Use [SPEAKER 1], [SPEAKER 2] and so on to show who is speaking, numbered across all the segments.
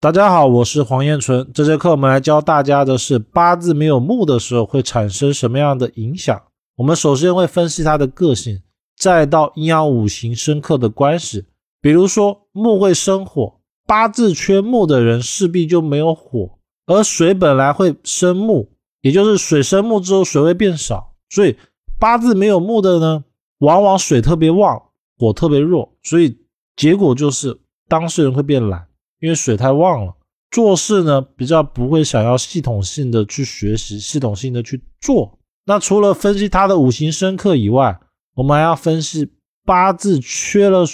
[SPEAKER 1] 大家好，我是黄彦纯。这节课我们来教大家的是八字没有木的时候会产生什么样的影响。我们首先会分析他的个性，再到阴阳五行生克的关系。比如说木会生火，八字缺木的人势必就没有火，而水本来会生木，也就是水生木之后水会变少，所以八字没有木的呢，往往水特别旺，火特别弱，所以结果就是当事人会变懒。因为水太旺了，做事呢比较不会想要系统性的去学习，系统性的去做。那除了分析他的五行生克以外，我们还要分析八字缺了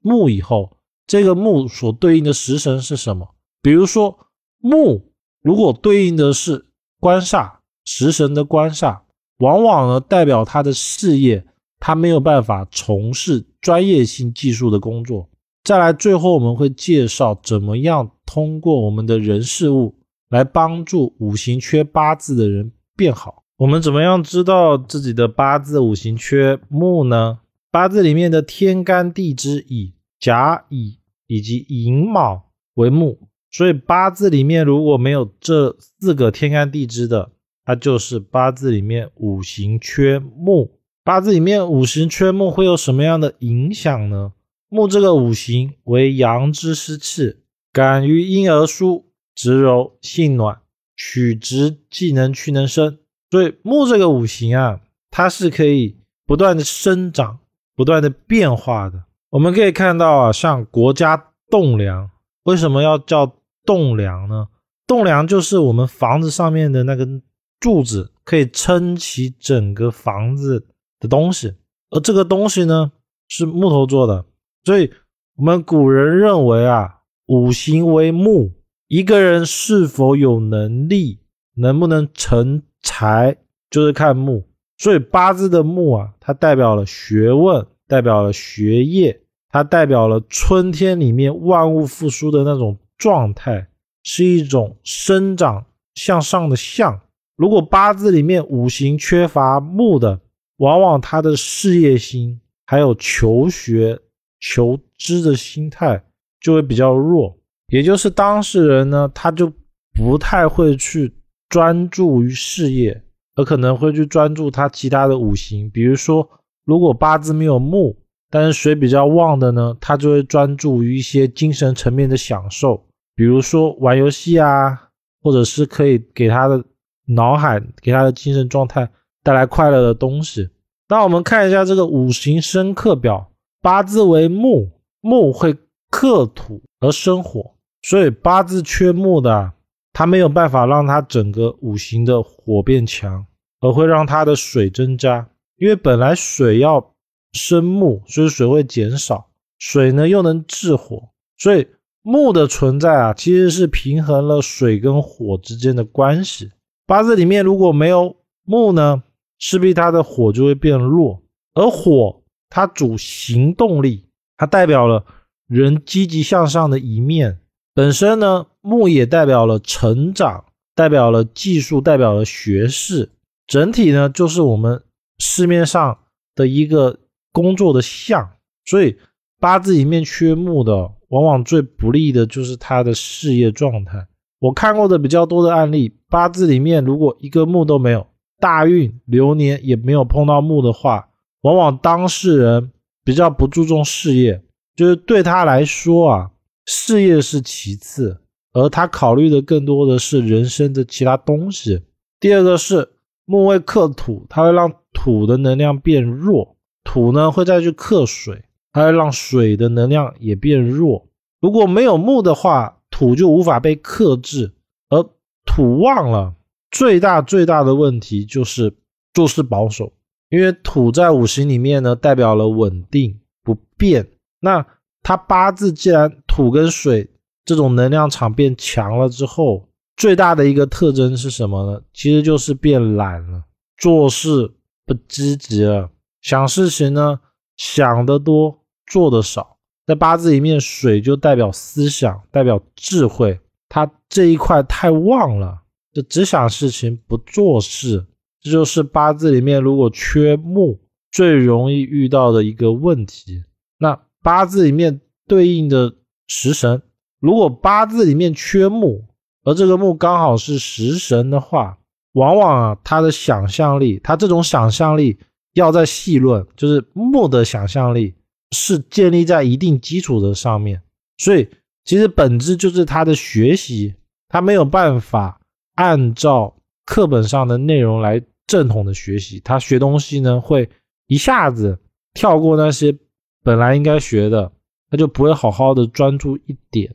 [SPEAKER 1] 木以后，这个木所对应的食神是什么？比如说木如果对应的是官煞，食神的官煞，往往呢代表他的事业，他没有办法从事专业性技术的工作。再来，最后我们会介绍怎么样通过我们的人事物来帮助五行缺八字的人变好。我们怎么样知道自己的八字五行缺木呢？八字里面的天干地支以甲乙以及寅卯为木，所以八字里面如果没有这四个天干地支的，它就是八字里面五行缺木。八字里面五行缺木会有什么样的影响呢？木这个五行为阳之湿气，感于阴而疏，直柔性暖，取直既能屈能伸。所以木这个五行啊，它是可以不断的生长、不断的变化的。我们可以看到啊，像国家栋梁，为什么要叫栋梁呢？栋梁就是我们房子上面的那根柱子，可以撑起整个房子的东西。而这个东西呢，是木头做的。所以，我们古人认为啊，五行为木，一个人是否有能力，能不能成才，就是看木。所以八字的木啊，它代表了学问，代表了学业，它代表了春天里面万物复苏的那种状态，是一种生长向上的象。如果八字里面五行缺乏木的，往往他的事业心还有求学。求知的心态就会比较弱，也就是当事人呢，他就不太会去专注于事业，而可能会去专注他其他的五行。比如说，如果八字没有木，但是水比较旺的呢，他就会专注于一些精神层面的享受，比如说玩游戏啊，或者是可以给他的脑海、给他的精神状态带来快乐的东西。那我们看一下这个五行生克表。八字为木，木会克土而生火，所以八字缺木的，它没有办法让它整个五行的火变强，而会让它的水增加。因为本来水要生木，所以水会减少，水呢又能制火，所以木的存在啊，其实是平衡了水跟火之间的关系。八字里面如果没有木呢，势必它的火就会变弱，而火。它主行动力，它代表了人积极向上的一面。本身呢，木也代表了成长，代表了技术，代表了学识。整体呢，就是我们市面上的一个工作的象。所以八字里面缺木的，往往最不利的就是他的事业状态。我看过的比较多的案例，八字里面如果一个木都没有，大运流年也没有碰到木的话。往往当事人比较不注重事业，就是对他来说啊，事业是其次，而他考虑的更多的是人生的其他东西。第二个是木会克土，它会让土的能量变弱，土呢会再去克水，它会让水的能量也变弱。如果没有木的话，土就无法被克制，而土旺了，最大最大的问题就是做事保守。因为土在五行里面呢，代表了稳定不变。那它八字既然土跟水这种能量场变强了之后，最大的一个特征是什么呢？其实就是变懒了，做事不积极了，想事情呢想得多，做得少。在八字里面，水就代表思想，代表智慧，它这一块太旺了，就只想事情不做事。这就是八字里面如果缺木最容易遇到的一个问题。那八字里面对应的食神，如果八字里面缺木，而这个木刚好是食神的话，往往啊，他的想象力，他这种想象力要在细论，就是木的想象力是建立在一定基础的上面，所以其实本质就是他的学习，他没有办法按照课本上的内容来正统的学习，他学东西呢会一下子跳过那些本来应该学的，他就不会好好的专注一点，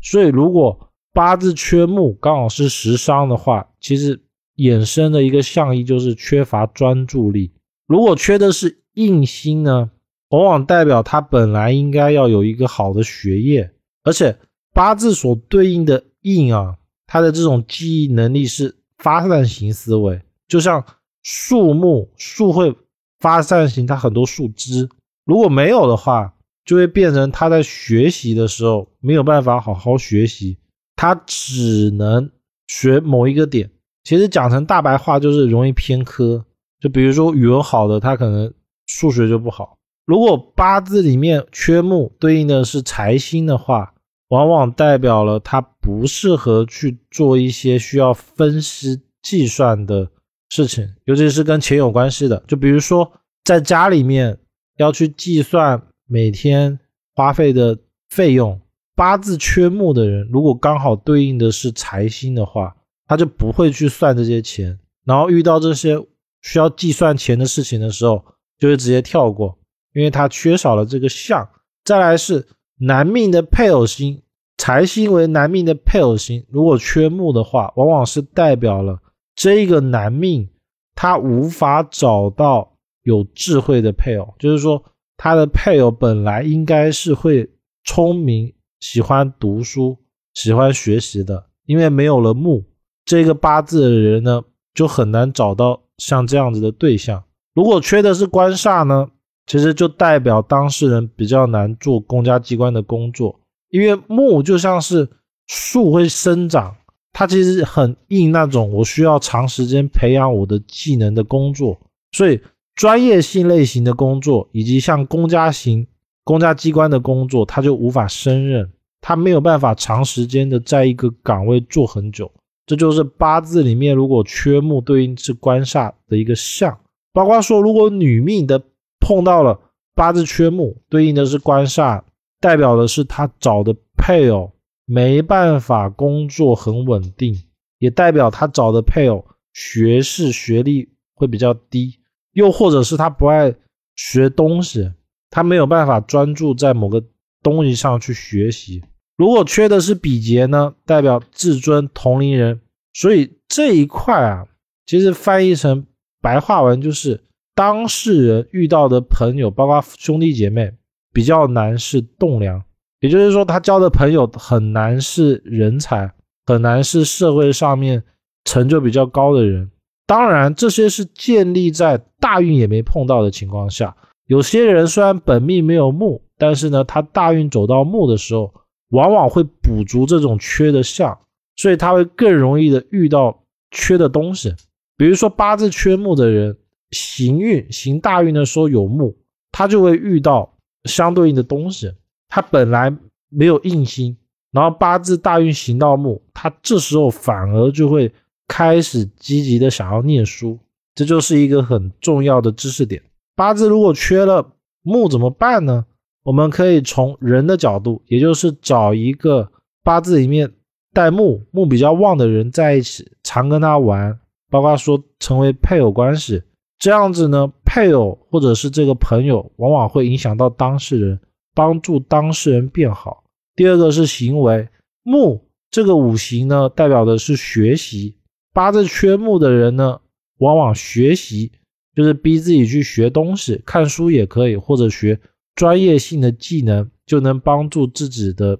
[SPEAKER 1] 所以如果八字缺木，刚好是食伤的话，其实。衍生的一个象意就是缺乏专注力。如果缺的是印星呢，往往代表他本来应该要有一个好的学业，而且八字所对应的印啊，他的这种记忆能力是发散型思维，就像树木，树会发散型，它很多树枝，如果没有的话，就会变成他在学习的时候没有办法好好学习，他只能学某一个点。其实讲成大白话就是容易偏科，就比如说语文好的，他可能数学就不好。如果八字里面缺木，对应的是财星的话，往往代表了他不适合去做一些需要分析计算的事情，尤其是跟钱有关系的。就比如说在家里面要去计算每天花费的费用，八字缺木的人，如果刚好对应的是财星的话。他就不会去算这些钱，然后遇到这些需要计算钱的事情的时候，就会直接跳过，因为他缺少了这个相。再来是男命的配偶星，财星为男命的配偶星，如果缺木的话，往往是代表了这个男命他无法找到有智慧的配偶，就是说他的配偶本来应该是会聪明、喜欢读书、喜欢学习的，因为没有了木。这个八字的人呢，就很难找到像这样子的对象。如果缺的是官煞呢，其实就代表当事人比较难做公家机关的工作，因为木就像是树会生长，它其实很硬那种，我需要长时间培养我的技能的工作，所以专业性类型的工作以及像公家型公家机关的工作，他就无法胜任，他没有办法长时间的在一个岗位做很久。这就是八字里面如果缺木对应是官煞的一个相，包括说如果女命的碰到了八字缺木，对应的是官煞，代表的是她找的配偶没办法工作很稳定，也代表他找的配偶学士学历会比较低，又或者是他不爱学东西，他没有办法专注在某个东西上去学习。如果缺的是比劫呢，代表至尊同龄人，所以这一块啊，其实翻译成白话文就是当事人遇到的朋友，包括兄弟姐妹，比较难是栋梁，也就是说他交的朋友很难是人才，很难是社会上面成就比较高的人。当然，这些是建立在大运也没碰到的情况下。有些人虽然本命没有木，但是呢，他大运走到木的时候。往往会补足这种缺的相，所以他会更容易的遇到缺的东西。比如说八字缺木的人，行运行大运的时候有木，他就会遇到相对应的东西。他本来没有印星，然后八字大运行到木，他这时候反而就会开始积极的想要念书。这就是一个很重要的知识点。八字如果缺了木怎么办呢？我们可以从人的角度，也就是找一个八字里面带木、木比较旺的人在一起，常跟他玩，包括说成为配偶关系。这样子呢，配偶或者是这个朋友，往往会影响到当事人，帮助当事人变好。第二个是行为，木这个五行呢，代表的是学习。八字缺木的人呢，往往学习就是逼自己去学东西，看书也可以，或者学。专业性的技能就能帮助自己的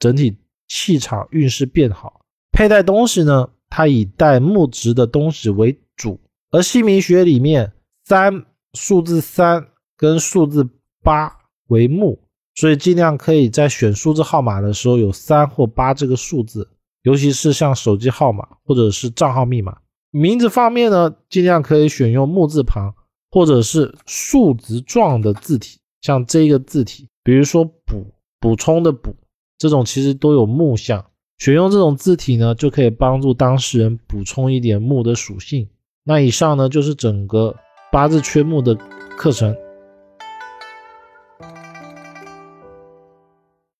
[SPEAKER 1] 整体气场运势变好。佩戴东西呢，它以带木质的东西为主。而姓名学里面，三数字三跟数字八为木，所以尽量可以在选数字号码的时候有三或八这个数字，尤其是像手机号码或者是账号密码。名字方面呢，尽量可以选用木字旁或者是数字状的字体。像这个字体，比如说“补”补充的“补”，这种其实都有木像，选用这种字体呢，就可以帮助当事人补充一点木的属性。那以上呢就是整个八字缺木的课程。